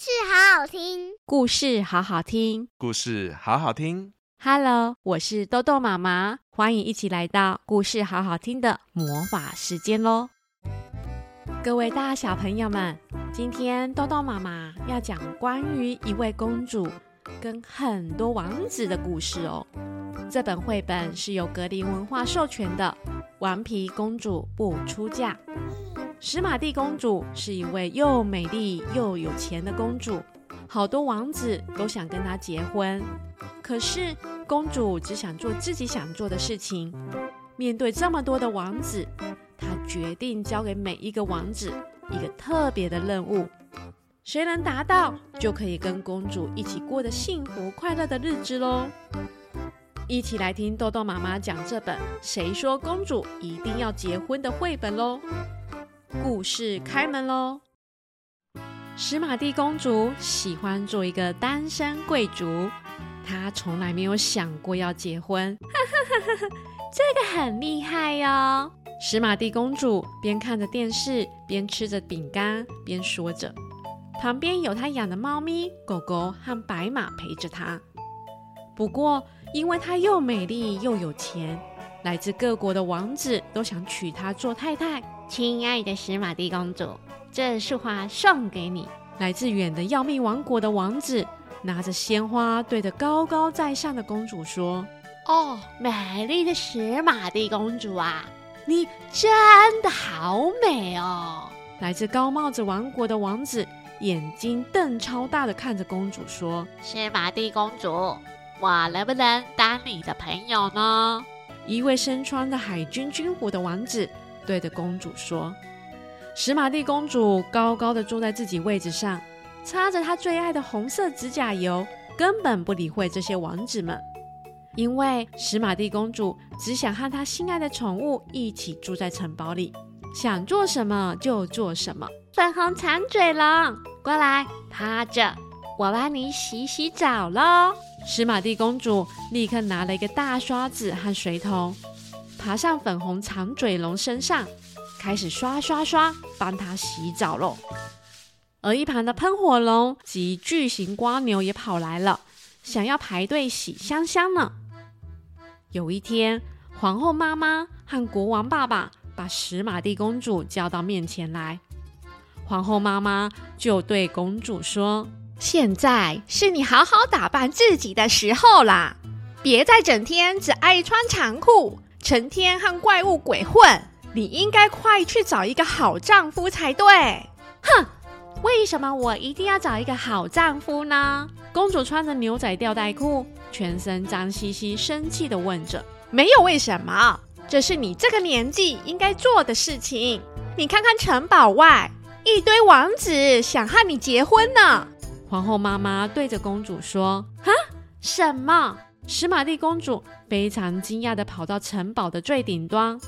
事好好听，故事好好听，故事好好听。Hello，我是豆豆妈妈，欢迎一起来到故事好好听的魔法时间喽！各位大小朋友们，今天豆豆妈妈要讲关于一位公主跟很多王子的故事哦。这本绘本是由格林文化授权的，《顽皮公主不出嫁》。史玛蒂公主是一位又美丽又有钱的公主，好多王子都想跟她结婚。可是公主只想做自己想做的事情。面对这么多的王子，她决定交给每一个王子一个特别的任务，谁能达到，就可以跟公主一起过得幸福快乐的日子喽。一起来听豆豆妈妈讲这本《谁说公主一定要结婚》的绘本喽。故事开门喽！史玛蒂公主喜欢做一个单身贵族，她从来没有想过要结婚。这个很厉害哟！史玛蒂公主边看着电视，边吃着饼干，边说着。旁边有她养的猫咪、狗狗和白马陪着她。不过，因为她又美丽又有钱，来自各国的王子都想娶她做太太。亲爱的史玛蒂公主，这束花送给你。来自远的要命王国的王子拿着鲜花，对着高高在上的公主说：“哦，美丽的史玛蒂公主啊，你真的好美哦！”来自高帽子王国的王子眼睛瞪超大的看着公主说：“史玛蒂公主，我能不能当你的朋友呢？”一位身穿的海军军服的王子。对着公主说：“史玛蒂公主高高的坐在自己位置上，擦着她最爱的红色指甲油，根本不理会这些王子们。因为史玛蒂公主只想和她心爱的宠物一起住在城堡里，想做什么就做什么。粉红长嘴龙，过来趴着，我帮你洗洗澡喽。”史玛蒂公主立刻拿了一个大刷子和水桶。爬上粉红长嘴龙身上，开始刷刷刷，帮它洗澡喽。而一旁的喷火龙及巨型瓜牛也跑来了，想要排队洗香香呢。有一天，皇后妈妈和国王爸爸把史玛蒂公主叫到面前来，皇后妈妈就对公主说：“现在是你好好打扮自己的时候啦，别再整天只爱穿长裤。”成天和怪物鬼混，你应该快去找一个好丈夫才对。哼，为什么我一定要找一个好丈夫呢？公主穿着牛仔吊带裤，全身脏兮兮，生气的问着。没有为什么，这是你这个年纪应该做的事情。你看看城堡外，一堆王子想和你结婚呢。皇后妈妈对着公主说：“哈，什么？”史玛蒂公主非常惊讶地跑到城堡的最顶端，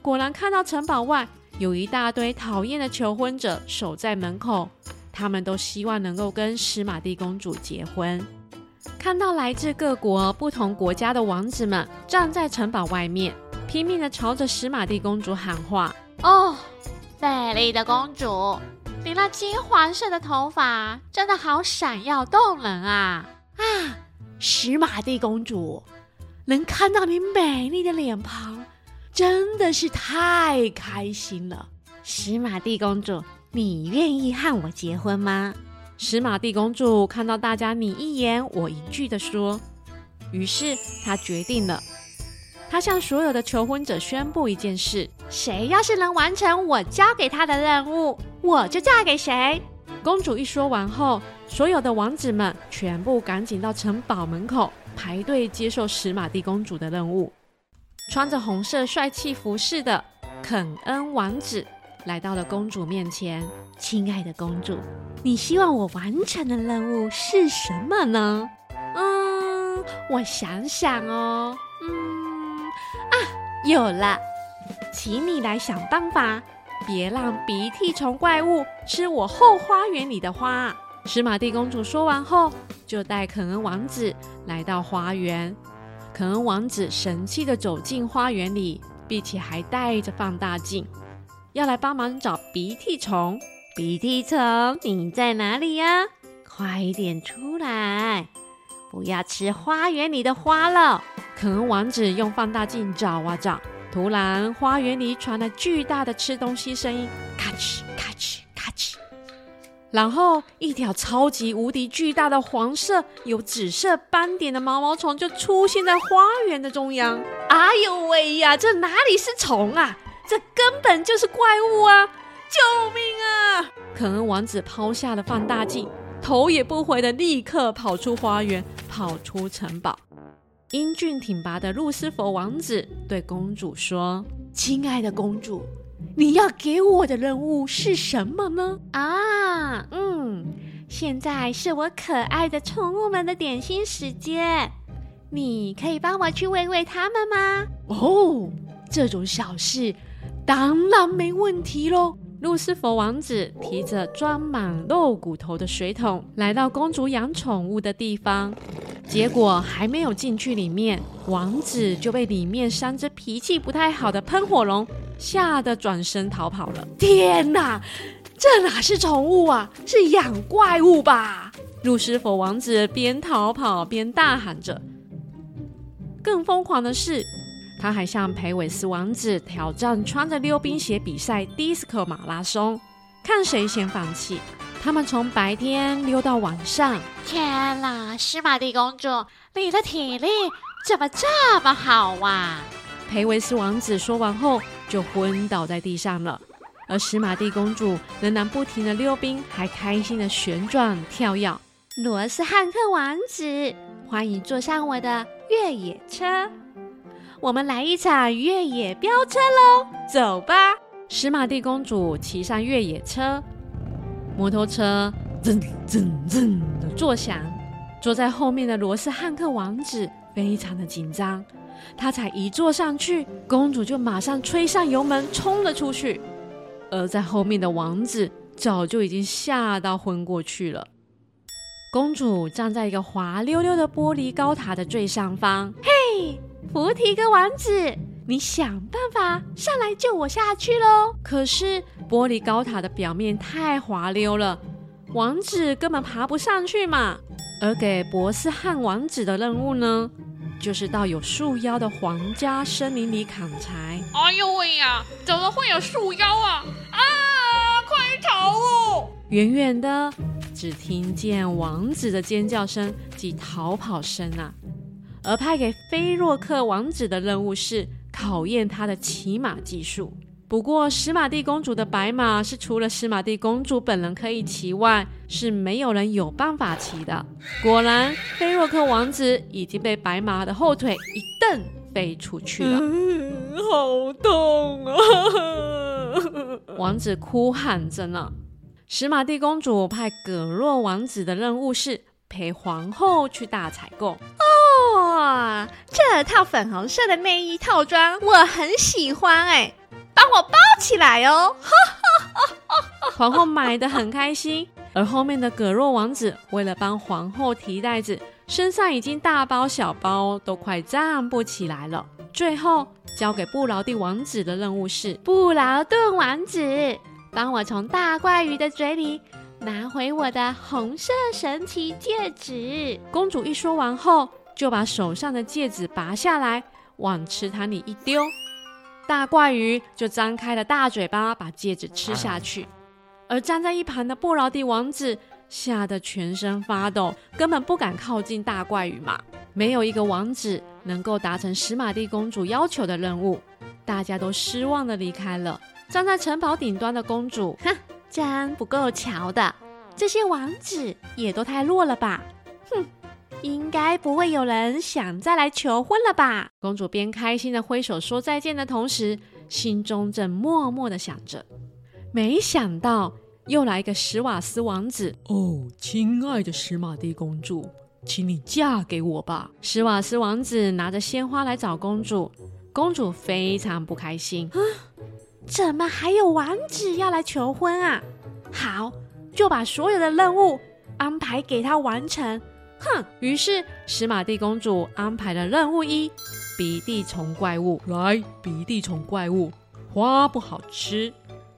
果然看到城堡外有一大堆讨厌的求婚者守在门口，他们都希望能够跟史玛蒂公主结婚。看到来自各国不同国家的王子们站在城堡外面，拼命地朝着史玛蒂公主喊话：“哦，美丽的公主，你那金黄色的头发真的好闪耀动人啊！啊！”史玛蒂公主，能看到你美丽的脸庞，真的是太开心了。史玛蒂公主，你愿意和我结婚吗？史玛蒂公主看到大家你一言我一句的说，于是她决定了。她向所有的求婚者宣布一件事：谁要是能完成我交给她的任务，我就嫁给谁。公主一说完后，所有的王子们全部赶紧到城堡门口排队接受史马蒂公主的任务。穿着红色帅气服饰的肯恩王子来到了公主面前：“亲爱的公主，你希望我完成的任务是什么呢？”“嗯，我想想哦，嗯，啊，有了，请你来想办法。”别让鼻涕虫怪物吃我后花园里的花。史玛蒂公主说完后，就带肯恩王子来到花园。肯恩王子神气地走进花园里，并且还带着放大镜，要来帮忙找鼻涕虫。鼻涕虫，你在哪里呀？快一点出来，不要吃花园里的花了。肯恩王子用放大镜找啊找，突然花园里传来巨大的吃东西声音，咔哧咔哧咔哧。然后，一条超级无敌巨大的黄色有紫色斑点的毛毛虫就出现在花园的中央。哎呦喂呀，这哪里是虫啊？这根本就是怪物啊！救命啊！肯恩王子抛下了放大镜，头也不回的立刻跑出花园，跑出城堡。英俊挺拔的路斯佛王子对公主说：“亲爱的公主。”你要给我的任务是什么呢？啊，嗯，现在是我可爱的宠物们的点心时间，你可以帮我去喂喂它们吗？哦，这种小事当然没问题喽。路斯佛王子提着装满肉骨头的水桶，来到公主养宠物的地方。结果还没有进去里面，王子就被里面三只脾气不太好的喷火龙吓得转身逃跑了。天哪，这哪是宠物啊，是养怪物吧？路斯佛王子边逃跑边大喊着。更疯狂的是，他还向裴维斯王子挑战穿着溜冰鞋比赛迪斯科马拉松，看谁先放弃。他们从白天溜到晚上。天哪，史玛蒂公主，你的体力怎么这么好啊？裴维斯王子说完后就昏倒在地上了，而史玛蒂公主仍然不停的溜冰，还开心的旋转跳跃。罗斯汉克王子，欢迎坐上我的越野车。我们来一场越野飙车喽！走吧，史玛蒂公主骑上越野车，摩托车噌噌噌的作响。坐在后面的罗斯汉克王子非常的紧张，他才一坐上去，公主就马上吹上油门冲了出去，而在后面的王子早就已经吓到昏过去了。公主站在一个滑溜溜的玻璃高塔的最上方，嘿。菩提格王子，你想办法上来救我下去喽！可是玻璃高塔的表面太滑溜了，王子根本爬不上去嘛。而给博斯汉王子的任务呢，就是到有树妖的皇家森林里砍柴。哎呦喂呀，怎么会有树妖啊？啊，快逃哦！远远的，只听见王子的尖叫声及逃跑声啊。而派给菲洛克王子的任务是考验他的骑马技术。不过，史玛蒂公主的白马是除了史玛蒂公主本人可以骑外，是没有人有办法骑的。果然，菲洛克王子已经被白马的后腿一蹬飞出去了。嗯，好痛啊！王子哭喊着呢。史玛蒂公主派葛洛王子的任务是陪皇后去大采购。哇，这套粉红色的内衣套装我很喜欢哎，帮我包起来哦！皇后买的很开心，而后面的葛若王子为了帮皇后提袋子，身上已经大包小包，都快站不起来了。最后交给布劳蒂王子的任务是：布劳顿王子，帮我从大怪鱼的嘴里拿回我的红色神奇戒指。公主一说完后，就把手上的戒指拔下来，往池塘里一丢，大怪鱼就张开了大嘴巴，把戒指吃下去。而站在一旁的布劳蒂王子吓得全身发抖，根本不敢靠近大怪鱼嘛。没有一个王子能够达成史玛蒂公主要求的任务，大家都失望地离开了。站在城堡顶端的公主，哼，真不够瞧的。这些王子也都太弱了吧？哼。应该不会有人想再来求婚了吧？公主边开心的挥手说再见的同时，心中正默默的想着。没想到又来一个史瓦斯王子哦，亲爱的史玛蒂公主，请你嫁给我吧！史瓦斯王子拿着鲜花来找公主，公主非常不开心。啊，怎么还有王子要来求婚啊？好，就把所有的任务安排给他完成。哼！于是史玛蒂公主安排了任务一：鼻涕虫怪物。来，鼻涕虫怪物，花不好吃，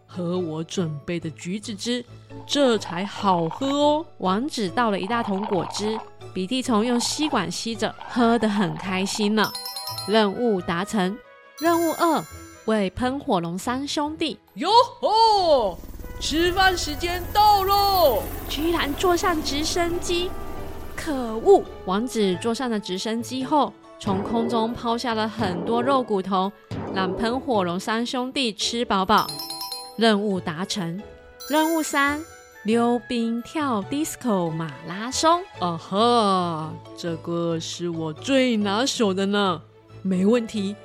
喝我准备的橘子汁，这才好喝哦。王子倒了一大桶果汁，鼻涕虫用吸管吸着，喝得很开心呢。任务达成。任务二，为喷火龙三兄弟。哟吼！吃饭时间到喽！居然坐上直升机，可恶！王子坐上了直升机后，从空中抛下了很多肉骨头，让喷火龙三兄弟吃饱饱。任务达成。任务三：溜冰跳 disco 马拉松。啊哈，这个是我最拿手的呢，没问题。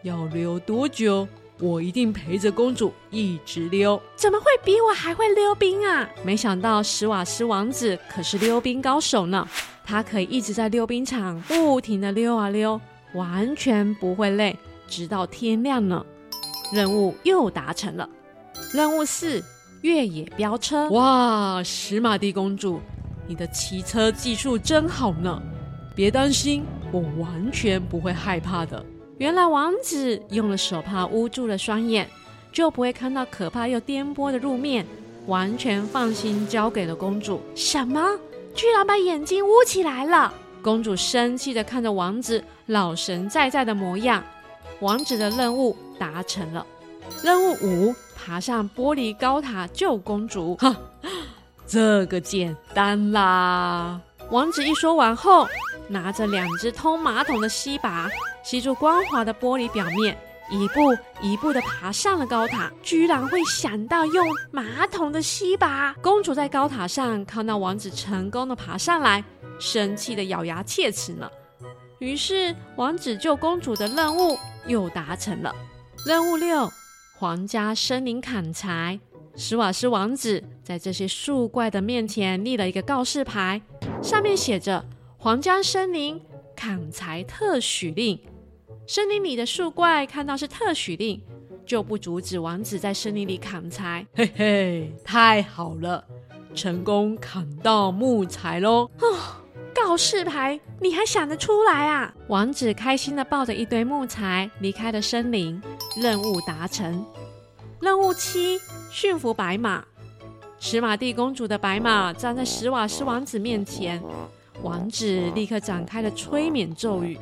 要溜多久？我一定陪着公主一直溜。怎么会比我还会溜冰啊？没想到史瓦斯王子可是溜冰高手呢。他可以一直在溜冰场不停的溜啊溜，完全不会累，直到天亮呢。任务又达成了。任务四：越野飙车。哇，史玛蒂公主，你的骑车技术真好呢！别担心，我完全不会害怕的。原来王子用了手帕捂住了双眼，就不会看到可怕又颠簸的路面，完全放心交给了公主。什么？居然把眼睛捂起来了！公主生气的看着王子老神在在的模样。王子的任务达成了。任务五。爬上玻璃高塔救公主，哈，这个简单啦！王子一说完后，拿着两只通马桶的吸把，吸住光滑的玻璃表面，一步一步地爬上了高塔。居然会想到用马桶的吸把！公主在高塔上看到王子成功地爬上来，生气地咬牙切齿呢。于是，王子救公主的任务又达成了。任务六。皇家森林砍柴，史瓦斯王子在这些树怪的面前立了一个告示牌，上面写着“皇家森林砍柴特许令”。森林里的树怪看到是特许令，就不阻止王子在森林里砍柴。嘿嘿，太好了，成功砍到木材喽！哦，告示牌你还想得出来啊？王子开心的抱着一堆木材离开了森林。任务达成。任务七：驯服白马。史玛蒂公主的白马站在史瓦斯王子面前，王子立刻展开了催眠咒语。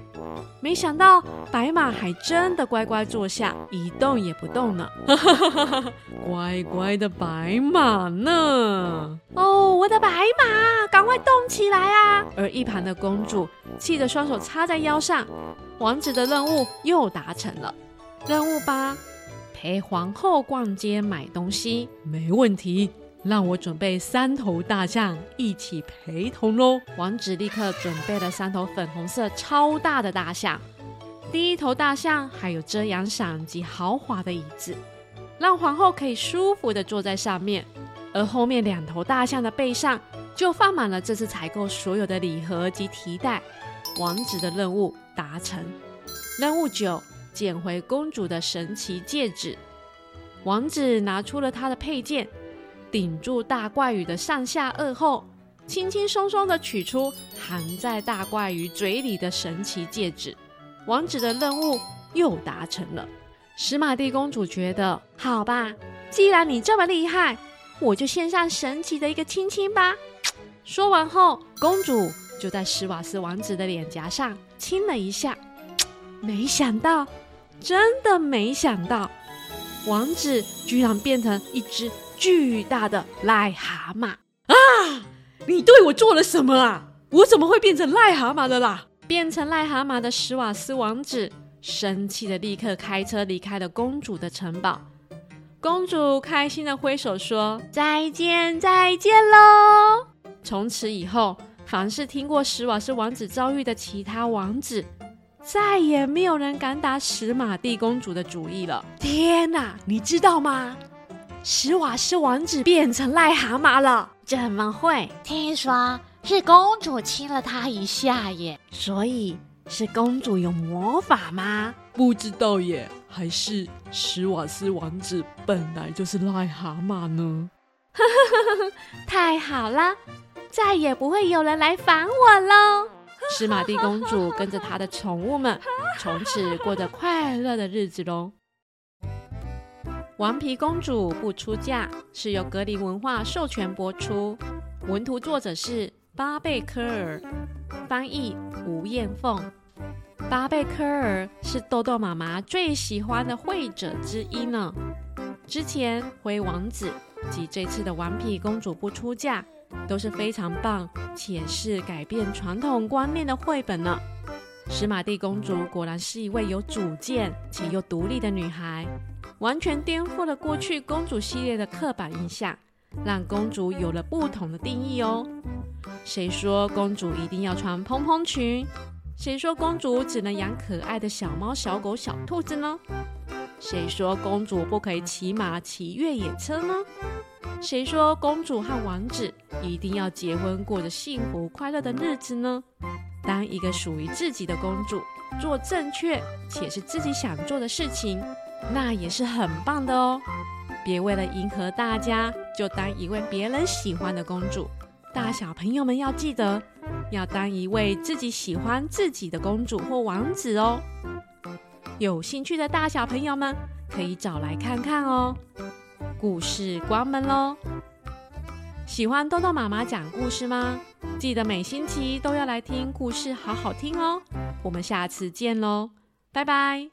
没想到白马还真的乖乖坐下，一动也不动呢。乖乖的白马呢？哦，我的白马，赶快动起来啊！而一旁的公主气得双手插在腰上。王子的任务又达成了。任务八：陪皇后逛街买东西。没问题，让我准备三头大象一起陪同喽。王子立刻准备了三头粉红色超大的大象。第一头大象还有遮阳伞及豪华的椅子，让皇后可以舒服地坐在上面。而后面两头大象的背上就放满了这次采购所有的礼盒及提袋。王子的任务达成。任务九。捡回公主的神奇戒指，王子拿出了他的佩剑，顶住大怪鱼的上下颚后，轻轻松松地取出含在大怪鱼嘴里的神奇戒指。王子的任务又达成了。史玛蒂公主觉得，好吧，既然你这么厉害，我就献上神奇的一个亲亲吧。说完后，公主就在史瓦斯王子的脸颊上亲了一下。没想到。真的没想到，王子居然变成一只巨大的癞蛤蟆啊！你对我做了什么啊？我怎么会变成癞蛤蟆的啦？变成癞蛤蟆的史瓦斯王子生气的立刻开车离开了公主的城堡。公主开心的挥手说：“再见，再见喽！”从此以后，凡是听过史瓦斯王子遭遇的其他王子。再也没有人敢打史玛蒂公主的主意了。天哪，你知道吗？史瓦斯王子变成癞蛤蟆了。怎么会？听说是公主亲了他一下耶。所以是公主有魔法吗？不知道耶。还是史瓦斯王子本来就是癞蛤蟆呢？太好了，再也不会有人来烦我喽。史玛蒂公主跟着她的宠物们，从此过着快乐的日子喽。顽皮公主不出嫁是由格林文化授权播出，文图作者是巴贝科尔，翻译吴艳凤。巴贝科尔是豆豆妈妈最喜欢的绘者之一呢。之前《灰王子》及这次的《顽皮公主不出嫁》都是非常棒且是改变传统观念的绘本呢。史玛蒂公主果然是一位有主见且又独立的女孩，完全颠覆了过去公主系列的刻板印象，让公主有了不同的定义哦。谁说公主一定要穿蓬蓬裙？谁说公主只能养可爱的小猫、小狗、小兔子呢？谁说公主不可以骑马、骑越野车呢？谁说公主和王子一定要结婚，过着幸福快乐的日子呢？当一个属于自己的公主，做正确且是自己想做的事情，那也是很棒的哦。别为了迎合大家，就当一位别人喜欢的公主。大小朋友们要记得，要当一位自己喜欢自己的公主或王子哦。有兴趣的大小朋友们可以找来看看哦。故事关门喽！喜欢豆豆妈妈讲故事吗？记得每星期都要来听故事，好好听哦。我们下次见喽，拜拜。